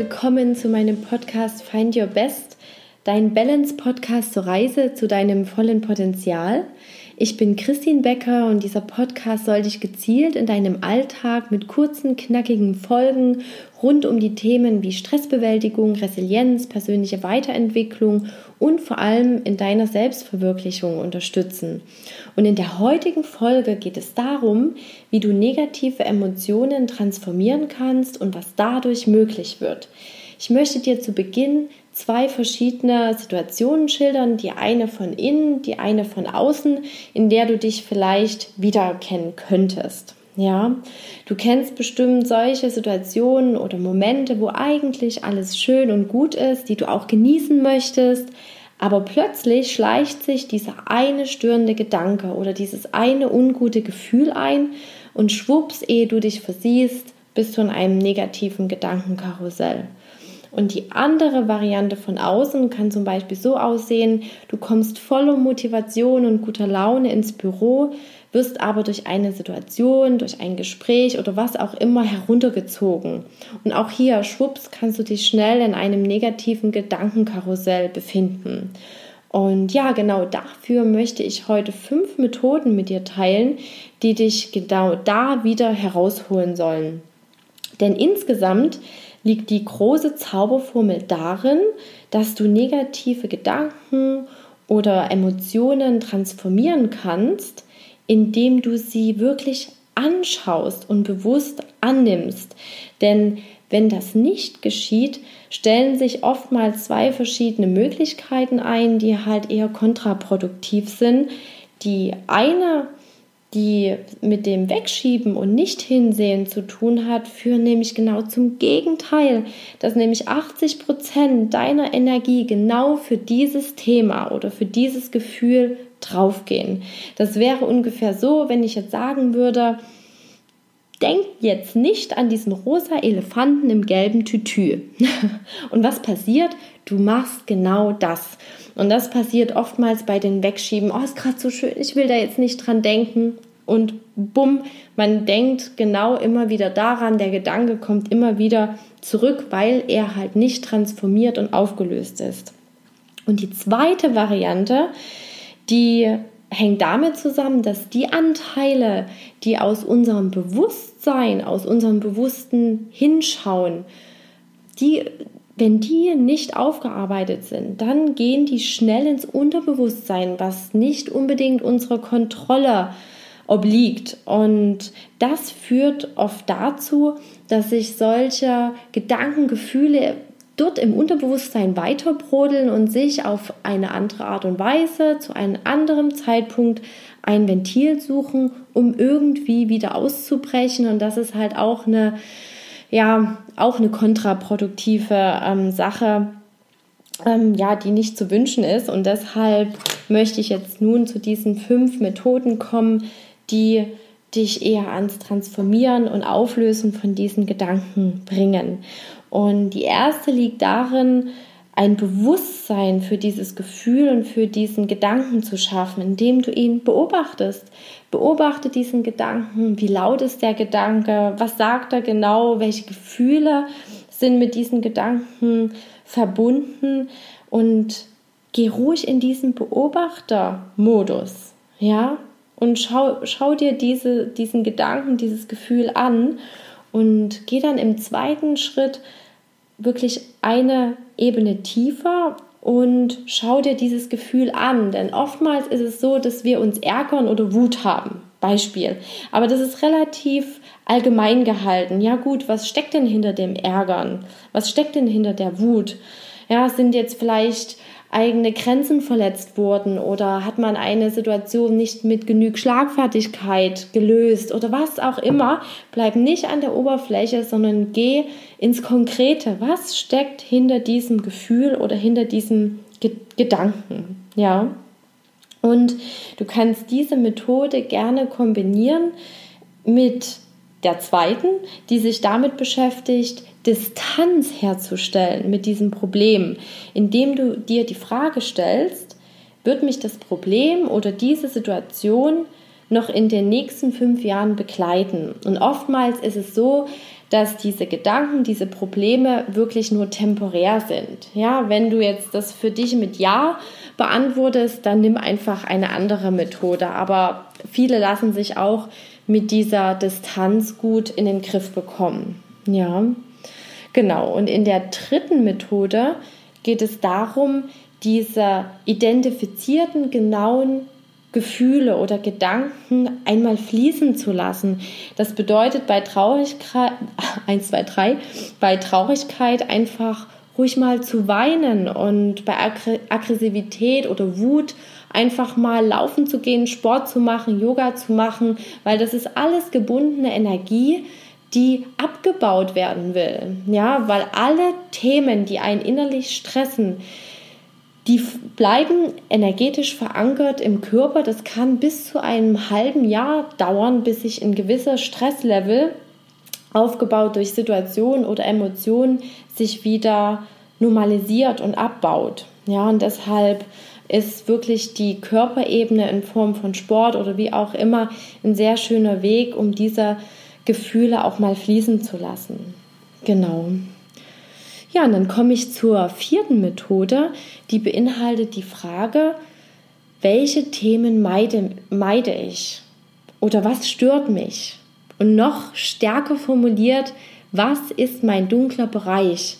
willkommen zu meinem Podcast Find Your Best, dein Balance-Podcast zur Reise zu deinem vollen Potenzial. Ich bin Christine Becker und dieser Podcast soll dich gezielt in deinem Alltag mit kurzen, knackigen Folgen rund um die Themen wie Stressbewältigung, Resilienz, persönliche Weiterentwicklung und vor allem in deiner Selbstverwirklichung unterstützen. Und in der heutigen Folge geht es darum, wie du negative Emotionen transformieren kannst und was dadurch möglich wird. Ich möchte dir zu Beginn zwei verschiedene Situationen schildern, die eine von innen, die eine von außen, in der du dich vielleicht wiedererkennen könntest. Ja, du kennst bestimmt solche Situationen oder Momente, wo eigentlich alles schön und gut ist, die du auch genießen möchtest, aber plötzlich schleicht sich dieser eine störende Gedanke oder dieses eine ungute Gefühl ein und schwupps, ehe du dich versiehst, bist du in einem negativen Gedankenkarussell. Und die andere Variante von außen kann zum Beispiel so aussehen, du kommst voller Motivation und guter Laune ins Büro, wirst aber durch eine Situation, durch ein Gespräch oder was auch immer heruntergezogen. Und auch hier, schwupps, kannst du dich schnell in einem negativen Gedankenkarussell befinden. Und ja, genau dafür möchte ich heute fünf Methoden mit dir teilen, die dich genau da wieder herausholen sollen. Denn insgesamt liegt die große Zauberformel darin, dass du negative Gedanken oder Emotionen transformieren kannst, indem du sie wirklich anschaust und bewusst annimmst. Denn wenn das nicht geschieht, stellen sich oftmals zwei verschiedene Möglichkeiten ein, die halt eher kontraproduktiv sind. Die eine die mit dem Wegschieben und nicht hinsehen zu tun hat, führen nämlich genau zum Gegenteil, dass nämlich 80 Prozent deiner Energie genau für dieses Thema oder für dieses Gefühl draufgehen. Das wäre ungefähr so, wenn ich jetzt sagen würde, denk jetzt nicht an diesen rosa Elefanten im gelben Tütü. Und was passiert? Du machst genau das. Und das passiert oftmals bei den Wegschieben. Oh, ist gerade so schön, ich will da jetzt nicht dran denken. Und bumm, man denkt genau immer wieder daran, der Gedanke kommt immer wieder zurück, weil er halt nicht transformiert und aufgelöst ist. Und die zweite Variante, die hängt damit zusammen, dass die Anteile, die aus unserem Bewusstsein, aus unserem bewussten Hinschauen, die wenn die nicht aufgearbeitet sind, dann gehen die schnell ins Unterbewusstsein, was nicht unbedingt unserer Kontrolle obliegt. Und das führt oft dazu, dass sich solche Gedanken, Gefühle dort im Unterbewusstsein weiterbrodeln und sich auf eine andere Art und Weise zu einem anderen Zeitpunkt ein Ventil suchen, um irgendwie wieder auszubrechen. Und das ist halt auch eine ja auch eine kontraproduktive ähm, Sache, ähm, ja, die nicht zu wünschen ist. Und deshalb möchte ich jetzt nun zu diesen fünf Methoden kommen, die dich eher ans Transformieren und Auflösen von diesen Gedanken bringen. Und die erste liegt darin, ein Bewusstsein für dieses Gefühl und für diesen Gedanken zu schaffen, indem du ihn beobachtest. Beobachte diesen Gedanken, wie laut ist der Gedanke, was sagt er genau, welche Gefühle sind mit diesen Gedanken verbunden? Und geh ruhig in diesen Beobachtermodus, ja, und schau, schau dir diese, diesen Gedanken, dieses Gefühl an und geh dann im zweiten Schritt wirklich eine Ebene tiefer und schau dir dieses Gefühl an. Denn oftmals ist es so, dass wir uns ärgern oder Wut haben. Beispiel. Aber das ist relativ allgemein gehalten. Ja gut, was steckt denn hinter dem Ärgern? Was steckt denn hinter der Wut? Ja, sind jetzt vielleicht eigene Grenzen verletzt wurden oder hat man eine Situation nicht mit genug Schlagfertigkeit gelöst oder was auch immer, bleib nicht an der Oberfläche, sondern geh ins Konkrete. Was steckt hinter diesem Gefühl oder hinter diesem Ge Gedanken? Ja. Und du kannst diese Methode gerne kombinieren mit der zweiten, die sich damit beschäftigt, Distanz herzustellen mit diesem Problem, indem du dir die Frage stellst, wird mich das Problem oder diese Situation noch in den nächsten fünf Jahren begleiten? Und oftmals ist es so, dass diese Gedanken, diese Probleme wirklich nur temporär sind. Ja, wenn du jetzt das für dich mit Ja beantwortest, dann nimm einfach eine andere Methode. Aber viele lassen sich auch mit dieser Distanz gut in den Griff bekommen. Ja, genau. Und in der dritten Methode geht es darum, diese identifizierten, genauen Gefühle oder Gedanken einmal fließen zu lassen. Das bedeutet bei Traurigkeit, 1, 2, 3, bei Traurigkeit einfach ruhig mal zu weinen und bei Aggressivität oder Wut einfach mal laufen zu gehen, Sport zu machen, Yoga zu machen, weil das ist alles gebundene Energie, die abgebaut werden will. Ja, weil alle Themen, die einen innerlich stressen, die bleiben energetisch verankert im Körper. Das kann bis zu einem halben Jahr dauern, bis sich ein gewisser Stresslevel aufgebaut durch Situationen oder Emotionen sich wieder normalisiert und abbaut. Ja, und deshalb ist wirklich die Körperebene in Form von Sport oder wie auch immer ein sehr schöner Weg, um diese Gefühle auch mal fließen zu lassen. Genau. Ja, und dann komme ich zur vierten Methode, die beinhaltet die Frage, welche Themen meide, meide ich oder was stört mich? Und noch stärker formuliert, was ist mein dunkler Bereich?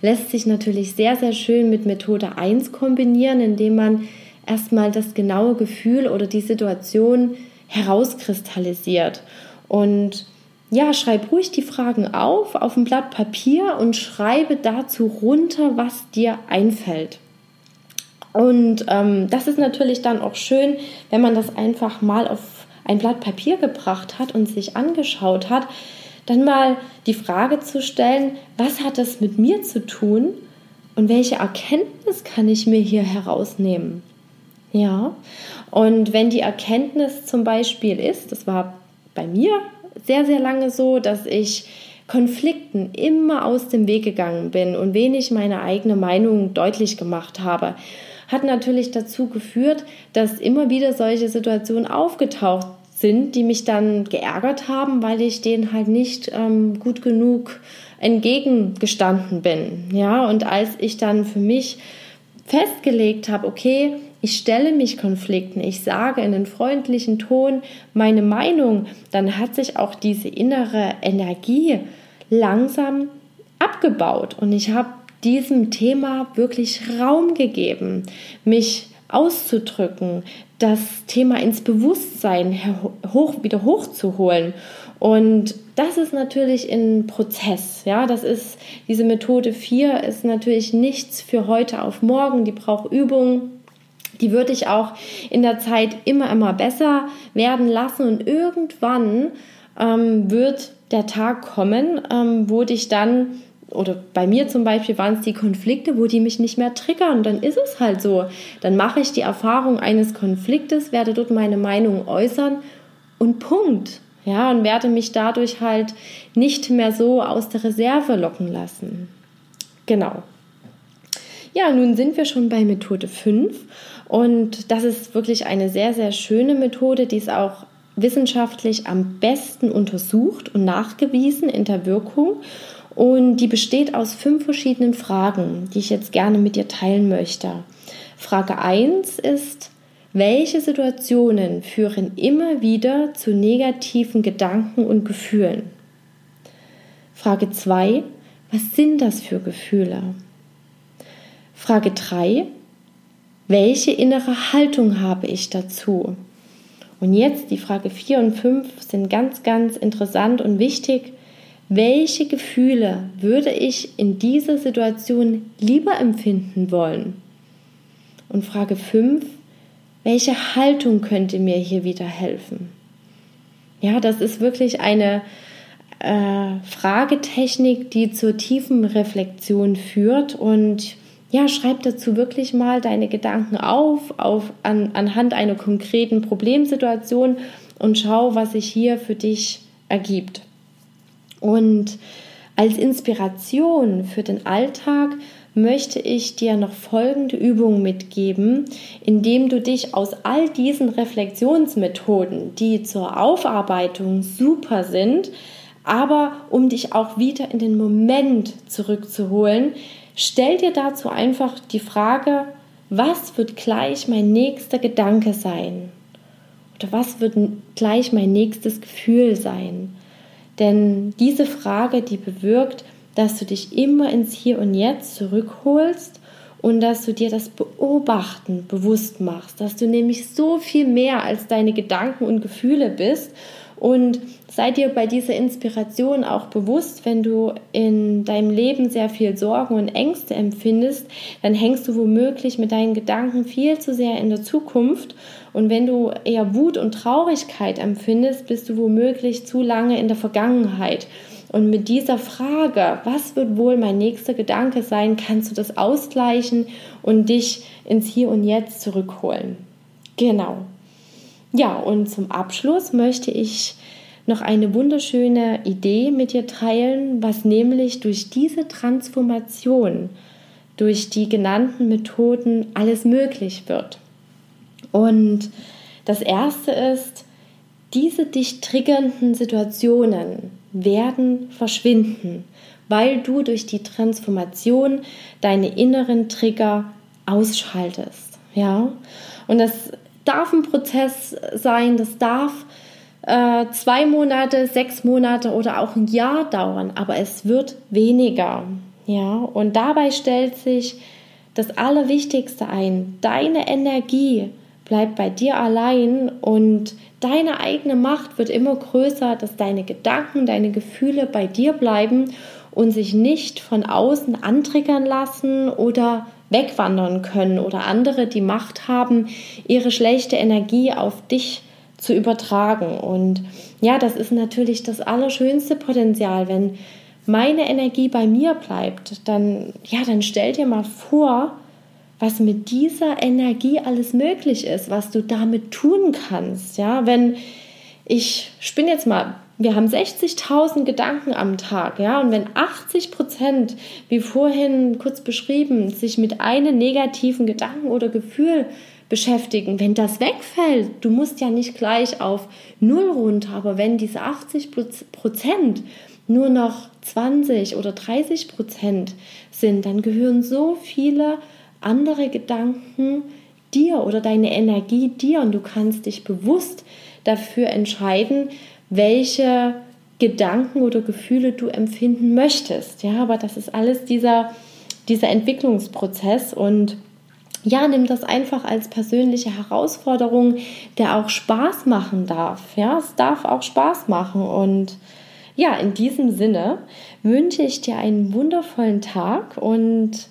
Lässt sich natürlich sehr, sehr schön mit Methode 1 kombinieren, indem man erstmal das genaue Gefühl oder die Situation herauskristallisiert. Und ja, schreib ruhig die Fragen auf auf ein Blatt Papier und schreibe dazu runter, was dir einfällt. Und ähm, das ist natürlich dann auch schön, wenn man das einfach mal auf ein Blatt Papier gebracht hat und sich angeschaut hat, dann mal die Frage zu stellen, was hat das mit mir zu tun und welche Erkenntnis kann ich mir hier herausnehmen? Ja, und wenn die Erkenntnis zum Beispiel ist, das war bei mir sehr, sehr lange so, dass ich Konflikten immer aus dem Weg gegangen bin und wenig meine eigene Meinung deutlich gemacht habe, hat natürlich dazu geführt, dass immer wieder solche Situationen aufgetaucht sind, die mich dann geärgert haben, weil ich denen halt nicht ähm, gut genug entgegengestanden bin. Ja, und als ich dann für mich festgelegt habe, okay, ich stelle mich Konflikten, ich sage in einem freundlichen Ton meine Meinung, dann hat sich auch diese innere Energie langsam abgebaut und ich habe diesem Thema wirklich Raum gegeben, mich auszudrücken, das Thema ins Bewusstsein hoch, wieder hochzuholen. Und das ist natürlich ein Prozess. Ja, das ist diese Methode 4 ist natürlich nichts für heute auf morgen. Die braucht Übung. Die würde ich auch in der Zeit immer, immer besser werden lassen. Und irgendwann ähm, wird der Tag kommen, ähm, wo dich dann oder bei mir zum Beispiel waren es die Konflikte, wo die mich nicht mehr triggern. Dann ist es halt so. Dann mache ich die Erfahrung eines Konfliktes, werde dort meine Meinung äußern und Punkt. Ja, und werde mich dadurch halt nicht mehr so aus der Reserve locken lassen. Genau. Ja, nun sind wir schon bei Methode 5 und das ist wirklich eine sehr, sehr schöne Methode, die ist auch wissenschaftlich am besten untersucht und nachgewiesen in der Wirkung und die besteht aus fünf verschiedenen Fragen, die ich jetzt gerne mit dir teilen möchte. Frage 1 ist, welche Situationen führen immer wieder zu negativen Gedanken und Gefühlen? Frage 2, was sind das für Gefühle? Frage 3, welche innere Haltung habe ich dazu? Und jetzt die Frage 4 und 5 sind ganz, ganz interessant und wichtig. Welche Gefühle würde ich in dieser Situation lieber empfinden wollen? Und Frage 5, welche Haltung könnte mir hier wieder helfen? Ja, das ist wirklich eine äh, Fragetechnik, die zur tiefen Reflexion führt und ja, schreib dazu wirklich mal deine Gedanken auf, auf an, anhand einer konkreten Problemsituation und schau, was sich hier für dich ergibt. Und als Inspiration für den Alltag möchte ich dir noch folgende Übung mitgeben, indem du dich aus all diesen Reflexionsmethoden, die zur Aufarbeitung super sind, Aber um dich auch wieder in den Moment zurückzuholen, stell dir dazu einfach die Frage, was wird gleich mein nächster Gedanke sein? Oder was wird gleich mein nächstes Gefühl sein? Denn diese Frage, die bewirkt, dass du dich immer ins Hier und Jetzt zurückholst und dass du dir das Beobachten bewusst machst, dass du nämlich so viel mehr als deine Gedanken und Gefühle bist und sei dir bei dieser Inspiration auch bewusst, wenn du in deinem Leben sehr viel Sorgen und Ängste empfindest, dann hängst du womöglich mit deinen Gedanken viel zu sehr in der Zukunft. Und wenn du eher Wut und Traurigkeit empfindest, bist du womöglich zu lange in der Vergangenheit. Und mit dieser Frage, was wird wohl mein nächster Gedanke sein, kannst du das ausgleichen und dich ins Hier und Jetzt zurückholen. Genau. Ja, und zum Abschluss möchte ich noch eine wunderschöne Idee mit dir teilen, was nämlich durch diese Transformation, durch die genannten Methoden alles möglich wird. Und das erste ist, diese dich triggernden Situationen werden verschwinden, weil du durch die Transformation deine inneren Trigger ausschaltest. Ja, und das darf ein Prozess sein, das darf äh, zwei Monate, sechs Monate oder auch ein Jahr dauern, aber es wird weniger. Ja, und dabei stellt sich das Allerwichtigste ein. Deine Energie bleibt bei dir allein und deine eigene Macht wird immer größer, dass deine Gedanken, deine Gefühle bei dir bleiben und sich nicht von außen antriggern lassen oder wegwandern können oder andere die Macht haben, ihre schlechte Energie auf dich zu übertragen. Und ja, das ist natürlich das allerschönste Potenzial, wenn meine Energie bei mir bleibt, dann ja, dann stell dir mal vor, was mit dieser Energie alles möglich ist, was du damit tun kannst. Ja, wenn ich spinne jetzt mal wir haben 60.000 Gedanken am Tag, ja, und wenn 80 Prozent, wie vorhin kurz beschrieben, sich mit einem negativen Gedanken oder Gefühl beschäftigen, wenn das wegfällt, du musst ja nicht gleich auf Null runter, aber wenn diese 80 Prozent nur noch 20 oder 30 Prozent sind, dann gehören so viele andere Gedanken dir oder deine Energie dir und du kannst dich bewusst dafür entscheiden, welche Gedanken oder Gefühle du empfinden möchtest. Ja, aber das ist alles dieser, dieser Entwicklungsprozess und ja, nimm das einfach als persönliche Herausforderung, der auch Spaß machen darf. Ja, es darf auch Spaß machen und ja, in diesem Sinne wünsche ich dir einen wundervollen Tag und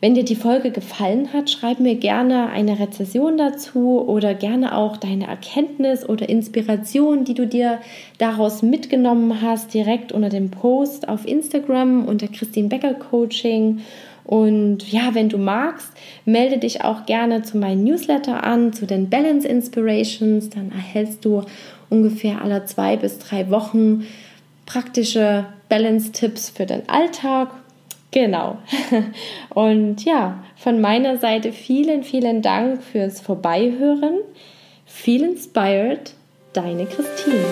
wenn dir die Folge gefallen hat, schreib mir gerne eine Rezession dazu oder gerne auch deine Erkenntnis oder Inspiration, die du dir daraus mitgenommen hast, direkt unter dem Post auf Instagram unter Christine Becker Coaching. Und ja, wenn du magst, melde dich auch gerne zu meinem Newsletter an, zu den Balance Inspirations. Dann erhältst du ungefähr alle zwei bis drei Wochen praktische Balance-Tipps für den Alltag Genau. Und ja, von meiner Seite vielen, vielen Dank fürs Vorbeihören. Feel inspired, deine Christine.